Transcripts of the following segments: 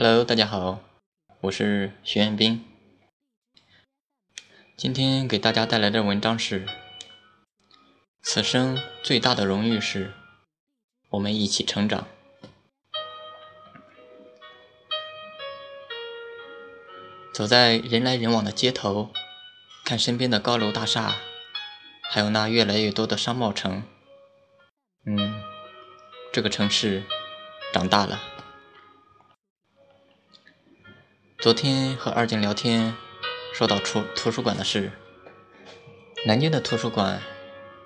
Hello，大家好，我是徐彦斌。今天给大家带来的文章是：此生最大的荣誉是我们一起成长。走在人来人往的街头，看身边的高楼大厦，还有那越来越多的商贸城，嗯，这个城市长大了。昨天和二静聊天，说到图图书馆的事。南京的图书馆，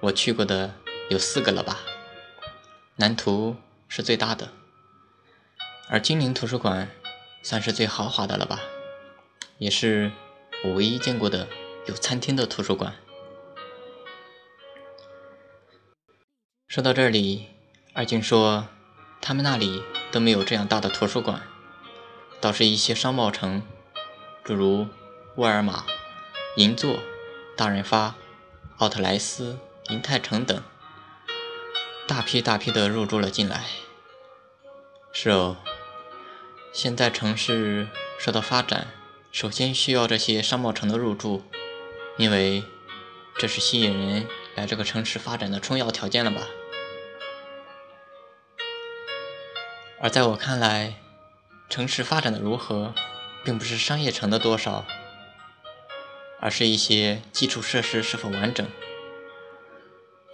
我去过的有四个了吧？南图是最大的，而金陵图书馆算是最豪华的了吧？也是我唯一见过的有餐厅的图书馆。说到这里，二静说，他们那里都没有这样大的图书馆。倒是一些商贸城，诸如沃尔玛、银座、大润发、奥特莱斯、银泰城等，大批大批的入驻了进来。是哦，现在城市受到发展，首先需要这些商贸城的入驻，因为这是吸引人来这个城市发展的重要条件了吧？而在我看来，城市发展的如何，并不是商业城的多少，而是一些基础设施是否完整。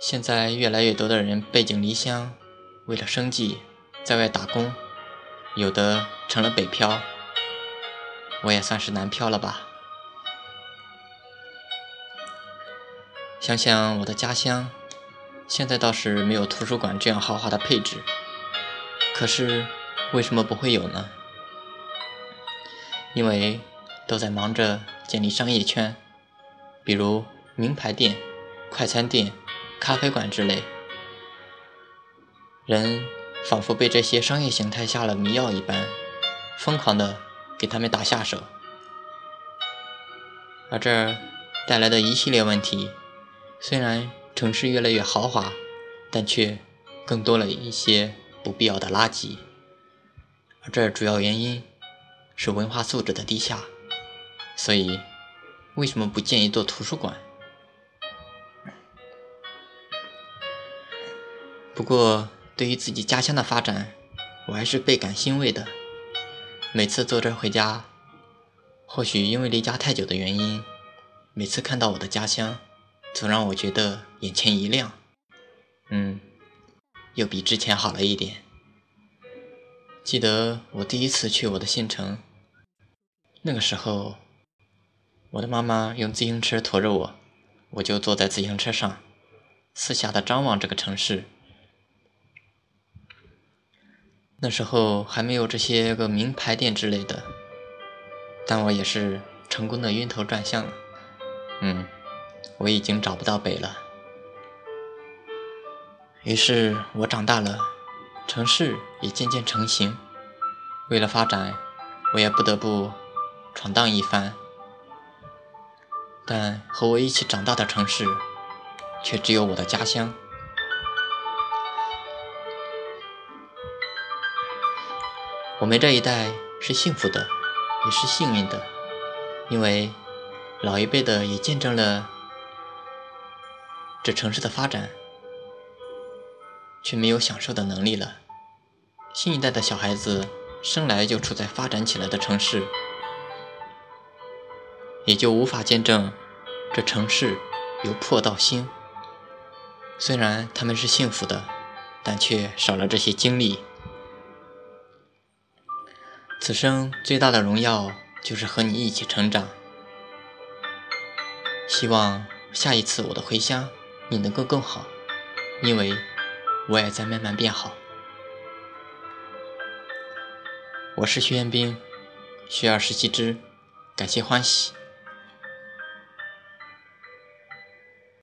现在越来越多的人背井离乡，为了生计在外打工，有的成了北漂，我也算是南漂了吧。想想我的家乡，现在倒是没有图书馆这样豪华的配置，可是为什么不会有呢？因为都在忙着建立商业圈，比如名牌店、快餐店、咖啡馆之类，人仿佛被这些商业形态下了迷药一般，疯狂的给他们打下手，而这带来的一系列问题，虽然城市越来越豪华，但却更多了一些不必要的垃圾，而这主要原因。是文化素质的低下，所以为什么不建一座图书馆？不过，对于自己家乡的发展，我还是倍感欣慰的。每次坐车回家，或许因为离家太久的原因，每次看到我的家乡，总让我觉得眼前一亮。嗯，又比之前好了一点。记得我第一次去我的县城。那个时候，我的妈妈用自行车驮着我，我就坐在自行车上，四下的张望这个城市。那时候还没有这些个名牌店之类的，但我也是成功的晕头转向了。嗯，我已经找不到北了。于是我长大了，城市也渐渐成型。为了发展，我也不得不。闯荡一番，但和我一起长大的城市，却只有我的家乡。我们这一代是幸福的，也是幸运的，因为老一辈的也见证了这城市的发展，却没有享受的能力了。新一代的小孩子生来就处在发展起来的城市。也就无法见证这城市由破到兴。虽然他们是幸福的，但却少了这些经历。此生最大的荣耀就是和你一起成长。希望下一次我的回乡，你能够更好，因为我也在慢慢变好。我是徐彦斌，学而时习之，感谢欢喜。